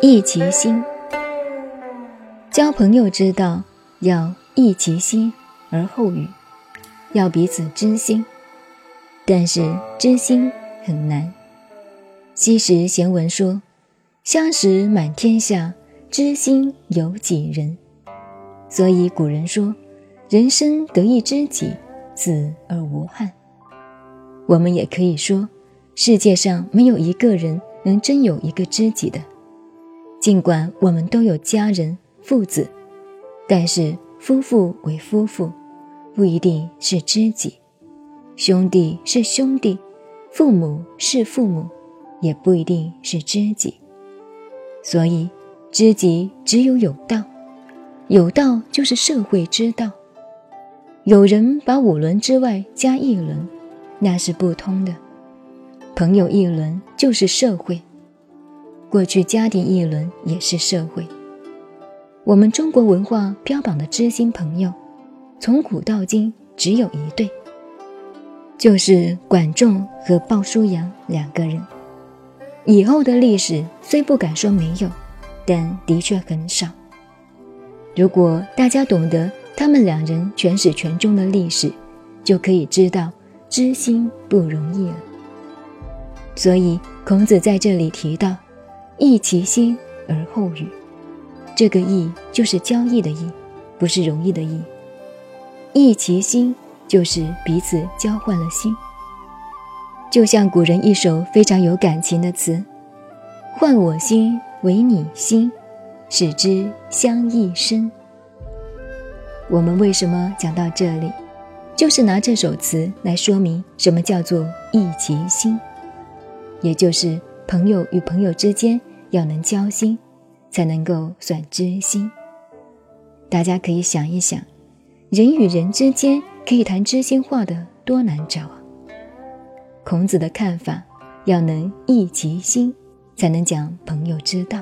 益其心，交朋友之道要益其心而后语，要彼此知心。但是知心很难。昔时贤文说：“相识满天下，知心有几人？”所以古人说：“人生得一知己，死而无憾。”我们也可以说，世界上没有一个人能真有一个知己的。尽管我们都有家人、父子，但是夫妇为夫妇，不一定是知己；兄弟是兄弟，父母是父母，也不一定是知己。所以，知己只有有道，有道就是社会之道。有人把五伦之外加一伦，那是不通的。朋友一轮就是社会。过去家庭一轮也是社会。我们中国文化标榜的知心朋友，从古到今只有一对，就是管仲和鲍叔牙两个人。以后的历史虽不敢说没有，但的确很少。如果大家懂得他们两人全始全终的历史，就可以知道知心不容易了。所以孔子在这里提到。益其心而后语，这个“益”就是交易的“益”，不是容易的“易”。益其心就是彼此交换了心，就像古人一首非常有感情的词：“换我心为你心，使之相益深。”我们为什么讲到这里，就是拿这首词来说明什么叫做益其心，也就是朋友与朋友之间。要能交心，才能够算知心。大家可以想一想，人与人之间可以谈知心话的多难找啊！孔子的看法，要能益其心，才能讲朋友之道。